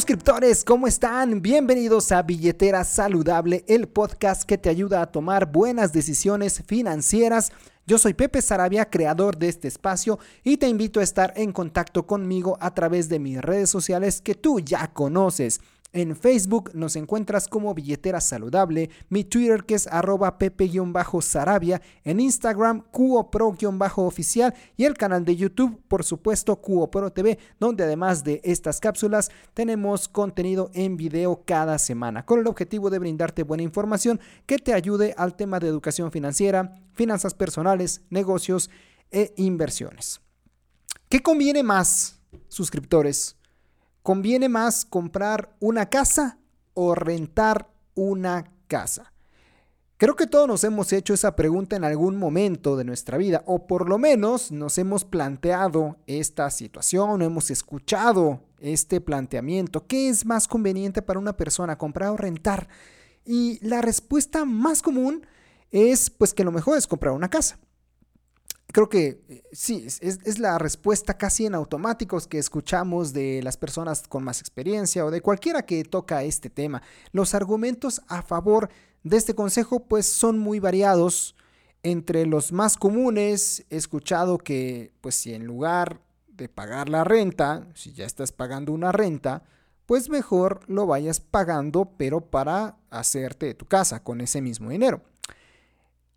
Suscriptores, ¿cómo están? Bienvenidos a Billetera Saludable, el podcast que te ayuda a tomar buenas decisiones financieras. Yo soy Pepe Sarabia, creador de este espacio, y te invito a estar en contacto conmigo a través de mis redes sociales que tú ya conoces. En Facebook nos encuentras como Billetera Saludable, mi Twitter que es arroba pepe-sarabia, en Instagram cuopro-oficial y el canal de YouTube, por supuesto, Cuopro TV, donde además de estas cápsulas tenemos contenido en video cada semana, con el objetivo de brindarte buena información que te ayude al tema de educación financiera, finanzas personales, negocios e inversiones. ¿Qué conviene más, suscriptores? ¿Conviene más comprar una casa o rentar una casa? Creo que todos nos hemos hecho esa pregunta en algún momento de nuestra vida, o por lo menos nos hemos planteado esta situación, o hemos escuchado este planteamiento. ¿Qué es más conveniente para una persona, comprar o rentar? Y la respuesta más común es pues que lo mejor es comprar una casa creo que eh, sí, es, la respuesta casi en automáticos que escuchamos de las personas con más experiencia o de cualquiera que toca este tema. Los argumentos a favor de este consejo pues son muy variados. Entre los más comunes he escuchado que pues si en lugar de pagar la renta, si ya estás pagando una renta, pues mejor lo vayas pagando pero para hacerte tu casa con ese mismo dinero.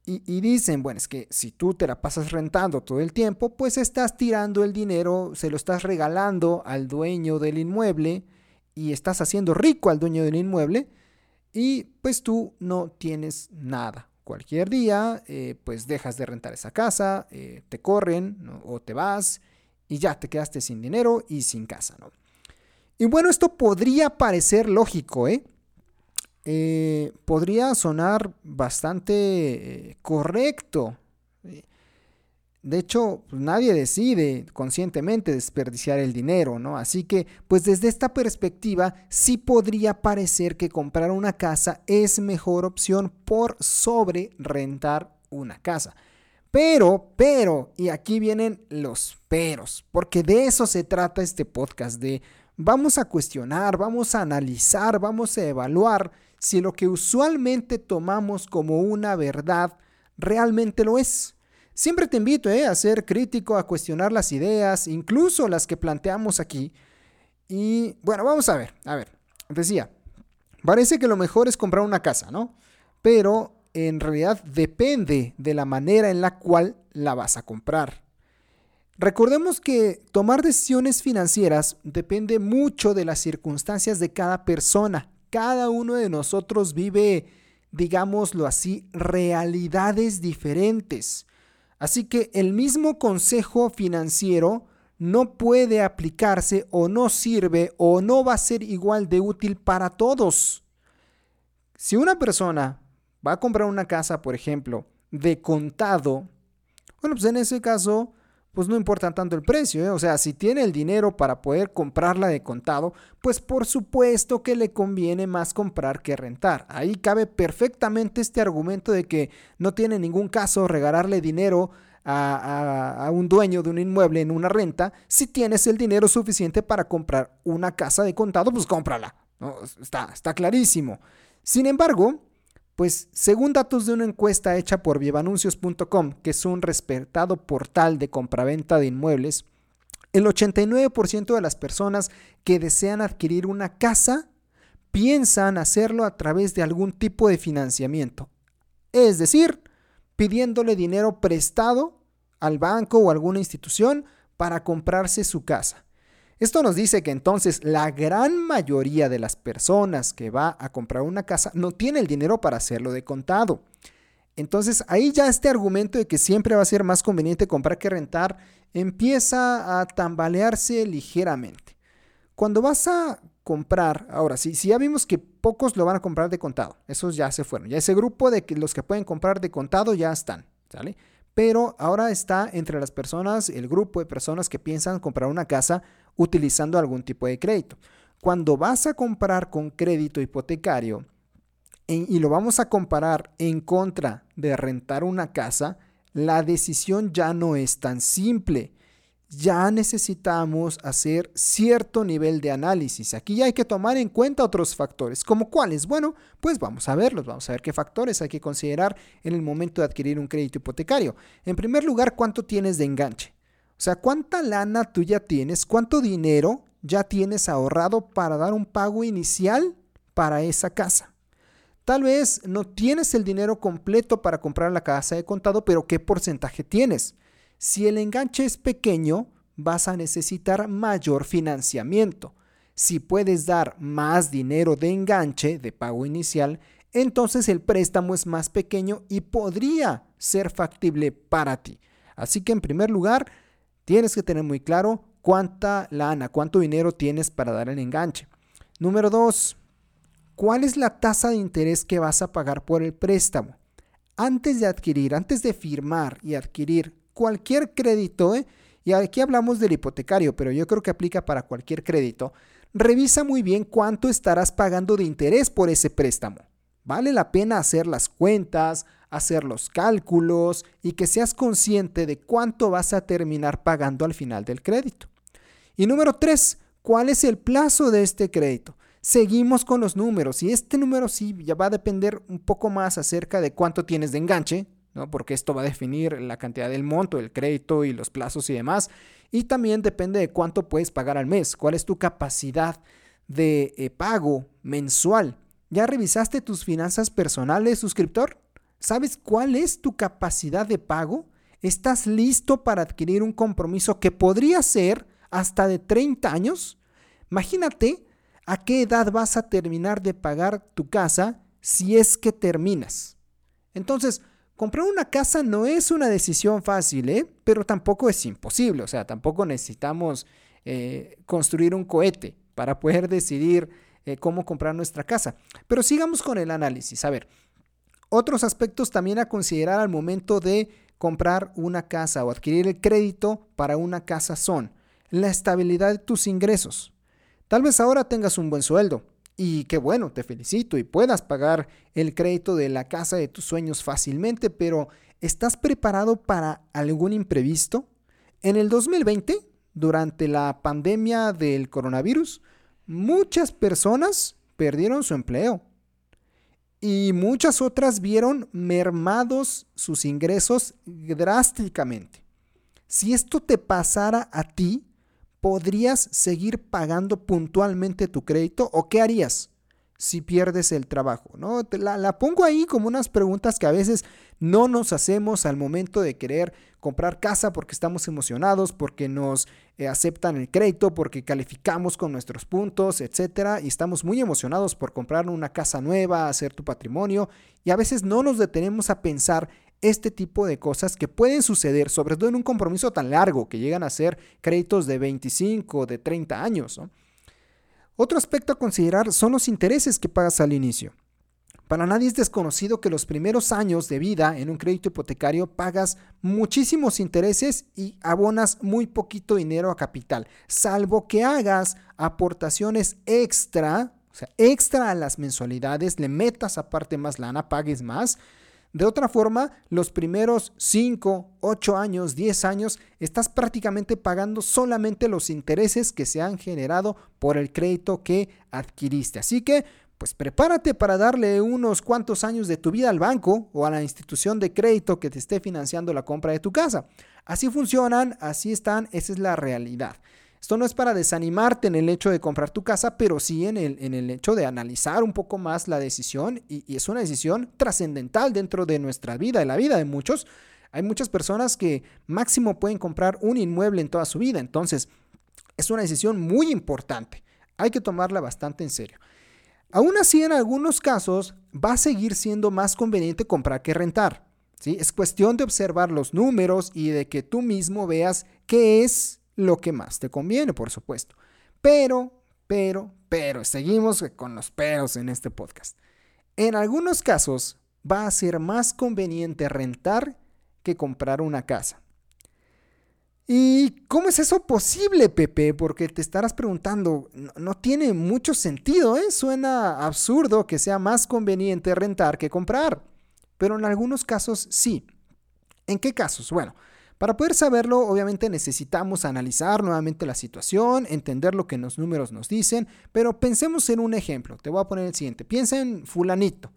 Y, dicen, bueno, es que si tú te la pasas rentando todo el tiempo, pues estás tirando el dinero, se lo estás regalando al dueño del inmueble y estás haciendo rico al dueño del inmueble y pues tú no tienes nada. Cualquier día, eh, pues dejas de rentar esa casa, eh, te corren o te vas y ya te quedaste sin dinero y sin casa, ¿no? Y bueno, esto podría parecer lógico, ¿eh? Eh, podría sonar bastante eh, correcto. De hecho, pues, nadie decide conscientemente desperdiciar el dinero, ¿no? Así que, pues desde esta perspectiva, sí podría parecer que comprar una casa es mejor opción por sobre rentar una casa. Pero, pero, y aquí vienen los peros, porque de eso se trata este podcast, de vamos a cuestionar, vamos a analizar, vamos a evaluar si lo que usualmente tomamos como una verdad realmente lo es. Siempre te invito eh, a ser crítico, a cuestionar las ideas, incluso las que planteamos aquí. Y bueno, vamos a ver, a ver, decía, parece que lo mejor es comprar una casa, ¿no? Pero en realidad depende de la manera en la cual la vas a comprar. Recordemos que tomar decisiones financieras depende mucho de las circunstancias de cada persona cada uno de nosotros vive, digámoslo así, realidades diferentes. Así que el mismo consejo financiero no puede aplicarse o no sirve o no va a ser igual de útil para todos. Si una persona va a comprar una casa, por ejemplo, de contado, bueno, pues en ese caso pues no importa tanto el precio, ¿eh? o sea, si tiene el dinero para poder comprarla de contado, pues por supuesto que le conviene más comprar que rentar. Ahí cabe perfectamente este argumento de que no tiene ningún caso regalarle dinero a, un dueño de un inmueble en una renta. Si tienes el dinero suficiente para comprar una casa de contado, pues cómprala. Está, está clarísimo. Sin embargo, pues según datos de una encuesta hecha por vivanuncios.com, que es un respetado portal de compraventa de inmuebles, el 89% de las personas que desean adquirir una casa piensan hacerlo a través de algún tipo de financiamiento. Es decir, pidiéndole dinero prestado al banco o alguna institución para comprarse su casa. Esto nos dice que entonces la gran mayoría de las personas que va a comprar una casa no tiene el dinero para hacerlo de contado. Entonces ahí ya este argumento de que siempre va a ser más conveniente comprar que rentar empieza a tambalearse ligeramente. Cuando vas a comprar, ahora, si ya vimos que pocos lo van a comprar de contado, esos ya se fueron, ya ese grupo de los que pueden comprar de contado ya están, ¿sale? Pero ahora está entre las personas, el grupo de personas que piensan comprar una casa utilizando algún tipo de crédito. Cuando vas a comprar con crédito hipotecario y lo vamos a comparar en contra de rentar una casa, la decisión ya no es tan simple ya necesitamos hacer cierto nivel de análisis. Aquí ya hay que tomar en cuenta otros factores. ¿Como cuáles? Bueno, pues vamos a verlos. Vamos a ver qué factores hay que considerar en el momento de adquirir un crédito hipotecario. En primer lugar, ¿cuánto tienes de enganche? O sea, ¿cuánta lana tú ya tienes? ¿Cuánto dinero ya tienes ahorrado para dar un pago inicial para esa casa? Tal vez no tienes el dinero completo para comprar la casa de contado, pero ¿qué porcentaje tienes? Si el enganche es pequeño, vas a necesitar mayor financiamiento. Si puedes dar más dinero de enganche, de pago inicial, entonces el préstamo es más pequeño y podría ser factible para ti. Así que en primer lugar, tienes que tener muy claro cuánta lana, cuánto dinero tienes para dar el enganche. Número dos, ¿cuál es la tasa de interés que vas a pagar por el préstamo? Antes de adquirir, antes de firmar y adquirir cualquier crédito, ¿eh? y aquí hablamos del hipotecario, pero yo creo que aplica para cualquier crédito, revisa muy bien cuánto estarás pagando de interés por ese préstamo. Vale la pena hacer las cuentas, hacer los cálculos y que seas consciente de cuánto vas a terminar pagando al final del crédito. Y número tres, ¿cuál es el plazo de este crédito? Seguimos con los números y este número sí ya va a depender un poco más acerca de cuánto tienes de enganche, porque esto va a definir la cantidad del monto, el crédito y los plazos y demás. Y también depende de cuánto puedes pagar al mes, cuál es tu capacidad de eh, pago mensual. ¿Ya revisaste tus finanzas personales, suscriptor? ¿Sabes cuál es tu capacidad de pago? ¿Estás listo para adquirir un compromiso que podría ser hasta de 30 años? Imagínate a qué edad vas a terminar de pagar tu casa si es que terminas. Entonces, Comprar una casa no es una decisión fácil, ¿eh? pero tampoco es imposible. O sea, tampoco necesitamos eh, construir un cohete para poder decidir eh, cómo comprar nuestra casa. Pero sigamos con el análisis. A ver, otros aspectos también a considerar al momento de comprar una casa o adquirir el crédito para una casa son la estabilidad de tus ingresos. Tal vez ahora tengas un buen sueldo, y qué bueno, te felicito y puedas pagar el crédito de la casa de tus sueños fácilmente, pero ¿estás preparado para algún imprevisto? En el 2020, durante la pandemia del coronavirus, muchas personas perdieron su empleo y muchas otras vieron mermados sus ingresos drásticamente. Si esto te pasara a ti, ¿podrías seguir pagando puntualmente tu crédito o qué harías si pierdes el trabajo? ¿no? La, la, pongo ahí como unas preguntas que a veces no nos hacemos al momento de querer comprar casa porque estamos emocionados, porque nos eh, aceptan el crédito, porque calificamos con nuestros puntos, etcétera, y estamos muy emocionados por comprar una casa nueva, hacer tu patrimonio, y a veces no nos detenemos a pensar este tipo de cosas que pueden suceder, sobre todo en un compromiso tan largo que llegan a ser créditos de 25, de 30 años. Otro aspecto a considerar son los intereses que pagas al inicio. Para nadie es desconocido que los primeros años de vida en un crédito hipotecario pagas muchísimos intereses y abonas muy poquito dinero a capital, salvo que hagas aportaciones extra, o sea, extra a las mensualidades, le metas aparte más lana, pagues más, de otra forma, los primeros 5, 8 años, 10 años, estás prácticamente pagando solamente los intereses que se han generado por el crédito que adquiriste. Así que, pues prepárate para darle unos cuantos años de tu vida al banco o a la institución de crédito que te esté financiando la compra de tu casa. Así funcionan, así están, esa es la realidad. Esto no es para desanimarte en el hecho de comprar tu casa, pero sí en el, en el hecho de analizar un poco más la decisión y, y es una decisión trascendental dentro de nuestra vida, de la vida de muchos. Hay muchas personas que máximo pueden comprar un inmueble en toda su vida, entonces es una decisión muy importante. Hay que tomarla bastante en serio. Aún así, en algunos casos va a seguir siendo más conveniente comprar que rentar. Es cuestión de observar los números y de que tú mismo veas qué es lo que más te conviene, por supuesto. Pero pero, pero, seguimos con los peros en este podcast. En algunos casos va a ser más conveniente rentar que comprar una casa. ¿Y cómo es eso posible, Pepe? Porque te estarás preguntando, no, tiene mucho sentido, ¿eh? Suena absurdo que sea más conveniente rentar que comprar. Pero en algunos casos sí. ¿En qué casos? Bueno, para poder saberlo, obviamente necesitamos analizar nuevamente la situación, entender lo que los números nos dicen, pero pensemos en un ejemplo. Te voy a poner el siguiente. Piensa en fulanito.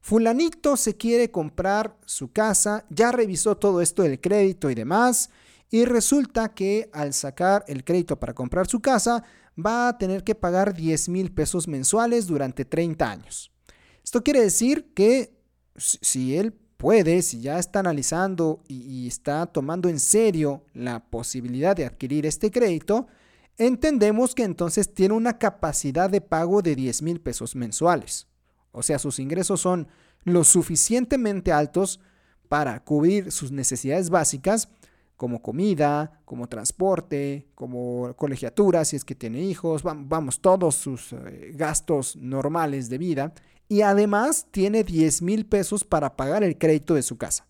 Fulanito se quiere comprar su casa, ya revisó todo esto del crédito y demás, y resulta que al sacar el crédito para comprar su casa, va a tener que pagar 10 mil pesos mensuales durante 30 años. Esto quiere decir que si él puede, si ya está analizando y, está tomando en serio la posibilidad de adquirir este crédito, entendemos que entonces tiene una capacidad de pago de 10 mil pesos mensuales. O sea, sus ingresos son lo suficientemente altos para cubrir sus necesidades básicas, como comida, como transporte, como colegiatura, si es que tiene hijos, vamos, todos sus eh, gastos normales de vida. Y además tiene 10 mil pesos para pagar el crédito de su casa.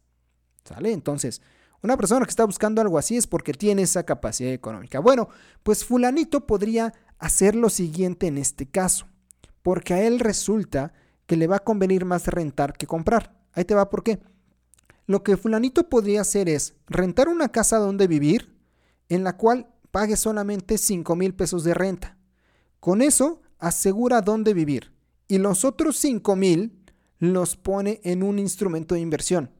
¿Sale? Entonces, una persona que está buscando algo así es porque tiene esa capacidad económica. Bueno, pues fulanito podría hacer lo siguiente en este caso, porque a él resulta que le va a convenir más rentar que comprar. Ahí te va por qué. Lo que fulanito podría hacer es rentar una casa donde vivir en la cual pague solamente 5 mil pesos de renta. Con eso asegura dónde vivir y los otros 5 mil los pone en un instrumento de inversión.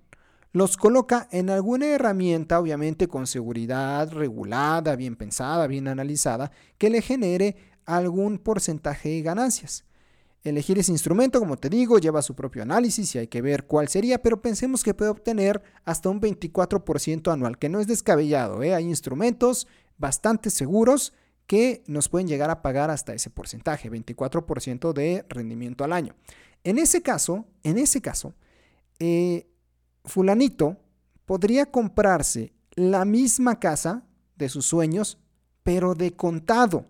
Los coloca en alguna herramienta, obviamente con seguridad regulada, bien pensada, bien analizada, que le genere algún porcentaje de ganancias. Elegir ese instrumento, como te digo, lleva su propio análisis y hay que ver cuál sería, pero pensemos que puede obtener hasta un 24% anual, que no es descabellado. ¿eh? Hay instrumentos bastante seguros que nos pueden llegar a pagar hasta ese porcentaje, 24% de rendimiento al año. En ese caso, en ese caso, eh, fulanito podría comprarse la misma casa de sus sueños, pero de contado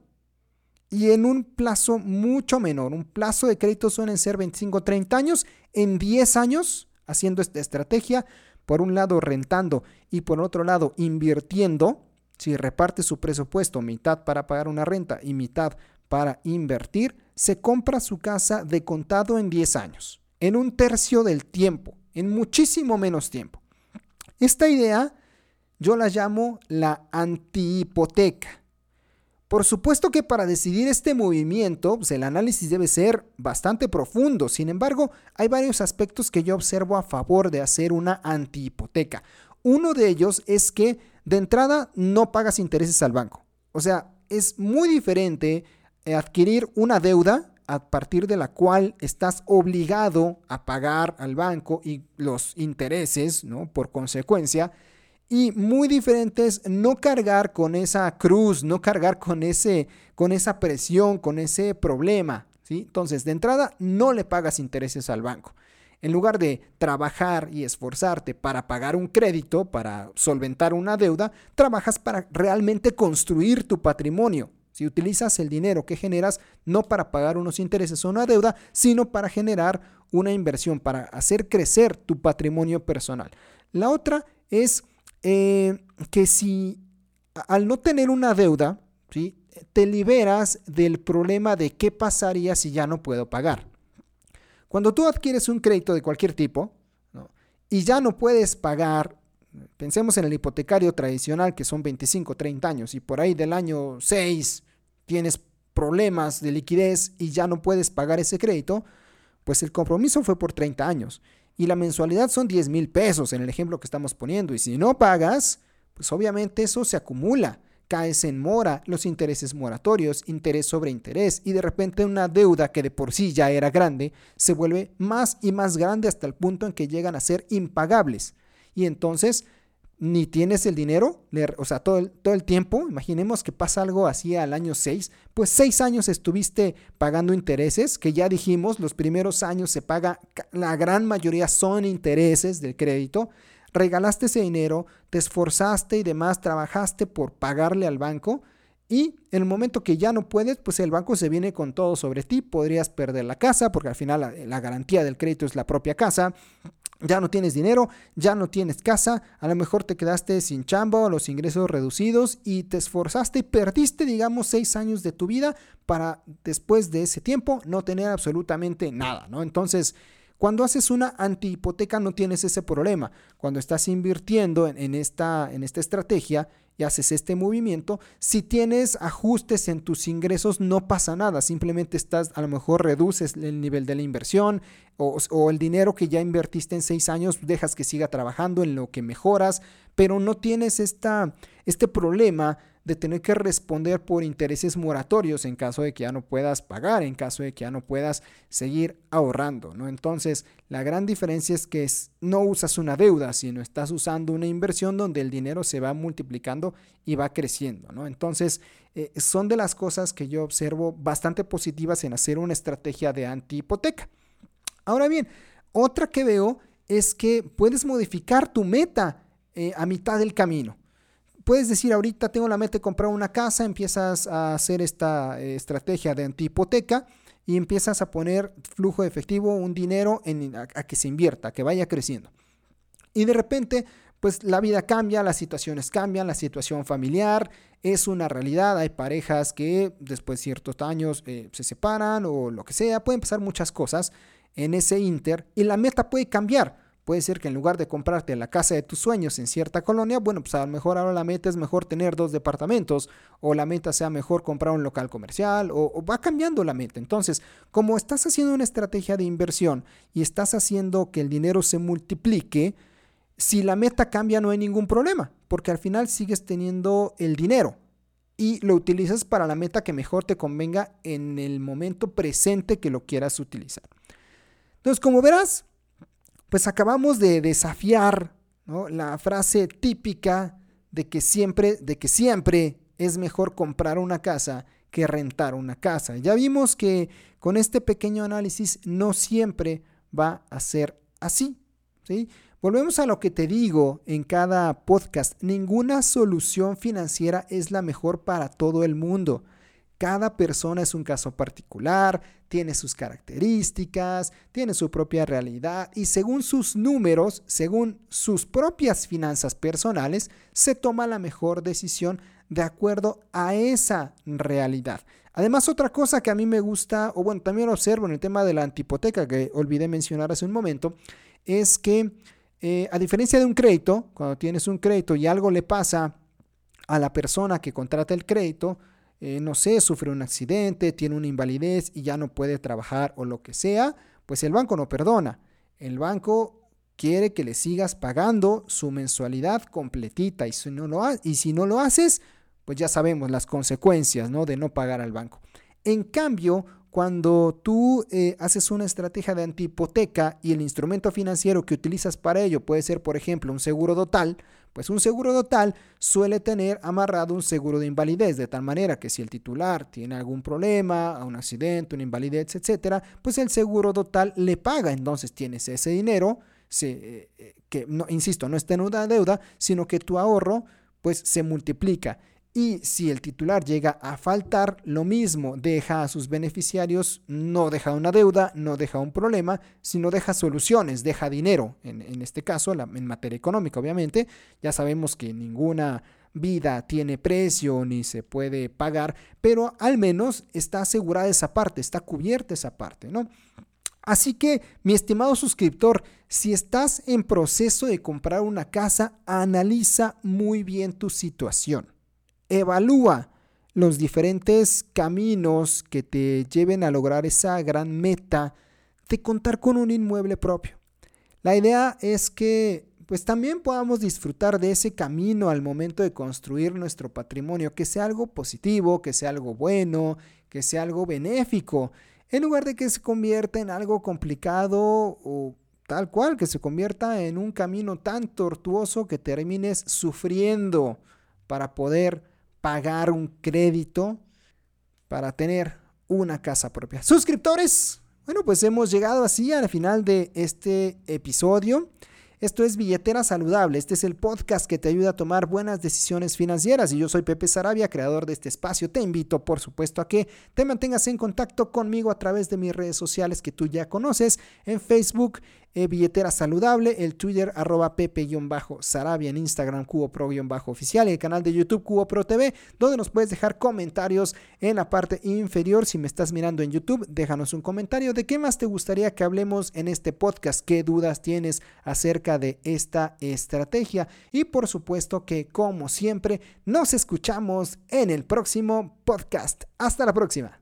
y en un plazo mucho menor. Un plazo de crédito suelen ser 25 o 30 años. En 10 años, haciendo esta estrategia, por un lado rentando y por otro lado invirtiendo, si reparte su presupuesto mitad para pagar una renta y mitad para invertir, se compra su casa de contado en 10 años, en un tercio del tiempo, en muchísimo menos tiempo. Esta idea yo la llamo la antihipoteca. Por supuesto que para decidir este movimiento, pues, el análisis debe ser bastante profundo. Sin embargo, hay varios aspectos que yo observo a favor de hacer una antihipoteca. Uno de ellos es que de entrada no pagas intereses al banco. O sea, es muy diferente eh, adquirir una deuda a partir de la cual estás obligado a pagar al banco y los intereses, ¿no? Por consecuencia, y muy diferentes no cargar con esa cruz, no cargar con, ese, con esa presión, con ese problema. ¿sí? Entonces, de entrada, no le pagas intereses al banco. En lugar de trabajar y esforzarte para pagar un crédito, para solventar una deuda, trabajas para realmente construir tu patrimonio. Si utilizas el dinero que generas no para pagar unos intereses o una deuda, sino para generar una inversión, para hacer crecer tu patrimonio personal. La otra es eh, que si al no tener una deuda, te liberas del problema de qué pasaría si ya no puedo pagar. Cuando tú adquieres un crédito de cualquier tipo y ya no puedes pagar, pensemos en el hipotecario tradicional que son 25, 30 años y por ahí del año 6 tienes problemas de liquidez y ya no puedes pagar ese crédito, pues el compromiso fue por 30 años y la mensualidad son 10 mil pesos en el ejemplo que estamos poniendo. Y si no pagas, pues obviamente eso se acumula, caes en mora, los intereses moratorios, interés sobre interés y de repente una deuda que de por sí ya era grande se vuelve más y más grande hasta el punto en que llegan a ser impagables. Y entonces ni tienes el dinero, o sea, todo el, todo el tiempo, imaginemos que pasa algo así al año 6, pues 6 años estuviste pagando intereses, que ya dijimos, los primeros años se paga, la gran mayoría son intereses del crédito, regalaste ese dinero, te esforzaste y demás, trabajaste por pagarle al banco y en el momento que ya no puedes, pues el banco se viene con todo sobre ti. Podrías perder la casa porque al final la, garantía del crédito es la propia casa. Ya no tienes dinero, ya no tienes casa, a lo mejor te quedaste sin chamba los ingresos reducidos y te esforzaste y perdiste, digamos, seis años de tu vida para después de ese tiempo no tener absolutamente nada, ¿no? Entonces, cuando haces una antihipoteca no tienes ese problema. Cuando estás invirtiendo en, esta, en esta estrategia, y haces este movimiento, si tienes ajustes en tus ingresos no pasa nada, simplemente estás, a lo mejor reduces el nivel de la inversión o, o el dinero que ya invertiste en seis años, dejas que siga trabajando en lo que mejoras, pero no tienes esta, este problema de tener que responder por intereses moratorios en caso de que ya no puedas pagar, en caso de que ya no puedas seguir ahorrando, ¿no? Entonces, la gran diferencia es que no usas una deuda, sino estás usando una inversión donde el dinero se va multiplicando y va creciendo, ¿no? Entonces, eh, son de las cosas que yo observo bastante positivas en hacer una estrategia de antihipoteca. Ahora bien, otra que veo es que puedes modificar tu meta eh, a mitad del camino puedes decir ahorita tengo la meta de comprar una casa, empiezas a hacer esta eh, estrategia de antihipoteca y empiezas a poner flujo efectivo, un dinero a, que se invierta, que vaya creciendo. Y de repente, pues la vida cambia, las situaciones cambian, la situación familiar es una realidad. Hay parejas que después de ciertos años eh, se separan o lo que sea, pueden pasar muchas cosas en ese inter y la meta puede cambiar. Puede ser que en lugar de comprarte la casa de tus sueños en cierta colonia, bueno, pues a lo mejor ahora la meta es mejor tener dos departamentos o la meta sea mejor comprar un local comercial o, va cambiando la meta. Entonces, como estás haciendo una estrategia de inversión y estás haciendo que el dinero se multiplique, si la meta cambia no hay ningún problema, porque al final sigues teniendo el dinero y lo utilizas para la meta que mejor te convenga en el momento presente que lo quieras utilizar. Entonces, como verás, pues acabamos de desafiar la frase típica de que siempre, de que siempre es mejor comprar una casa que rentar una casa. Ya vimos que con este pequeño análisis no siempre va a ser así. ¿sí? Volvemos a lo que te digo en cada podcast. Ninguna solución financiera es la mejor para todo el mundo. Cada persona es un caso particular, tiene sus características, tiene su propia realidad y según sus números, según sus propias finanzas personales, se toma la mejor decisión de acuerdo a esa realidad. Además, otra cosa que a mí me gusta, o bueno, también observo en el tema de la antipoteca que olvidé mencionar hace un momento, es que eh, a diferencia de un crédito, cuando tienes un crédito y algo le pasa a la persona que contrata el crédito, eh, no sé, sufre un accidente, tiene una invalidez y ya no puede trabajar o lo que sea, pues el banco no perdona. El banco quiere que le sigas pagando su mensualidad completita y si no lo, haces, pues ya sabemos las consecuencias ¿no? de no pagar al banco. En cambio, cuando tú eh, haces una estrategia de antihipoteca y el instrumento financiero que utilizas para ello puede ser, por ejemplo, un seguro total, pues un seguro total suele tener amarrado un seguro de invalidez, de tal manera que si el titular tiene algún problema, un accidente, una invalidez, etcétera, pues el seguro total le paga. Entonces tienes ese dinero, se, eh, que, no, insisto, no está en una deuda, sino que tu ahorro pues se multiplica. Y si el titular llega a faltar, lo mismo, deja a sus beneficiarios, no deja una deuda, no deja un problema, sino deja soluciones, deja dinero, en, este caso, en materia económica, obviamente. Ya sabemos que ninguna vida tiene precio ni se puede pagar, pero al menos está asegurada esa parte, está cubierta esa parte, ¿no? Así que, mi estimado suscriptor, si estás en proceso de comprar una casa, analiza muy bien tu situación evalúa los diferentes caminos que te lleven a lograr esa gran meta de contar con un inmueble propio. La idea es que pues también podamos disfrutar de ese camino al momento de construir nuestro patrimonio, que sea algo positivo, que sea algo bueno, que sea algo benéfico, en lugar de que se convierta en algo complicado o tal cual, que se convierta en un camino tan tortuoso que termines sufriendo para poder pagar un crédito para tener una casa propia. Suscriptores, bueno, pues hemos llegado así al final de este episodio. Esto es Billetera Saludable. Este es el podcast que te ayuda a tomar buenas decisiones financieras. Y yo soy Pepe Sarabia, creador de este espacio. Te invito, por supuesto, a que te mantengas en contacto conmigo a través de mis redes sociales que tú ya conoces. En Facebook, eh, billetera saludable, el Twitter arroba pepe-sarabia, en Instagram cubo pro-oficial y el canal de YouTube cubo pro TV, donde nos puedes dejar comentarios en la parte inferior. Si me estás mirando en YouTube, déjanos un comentario de qué más te gustaría que hablemos en este podcast, qué dudas tienes acerca de esta estrategia y por supuesto que como siempre nos escuchamos en el próximo podcast. Hasta la próxima.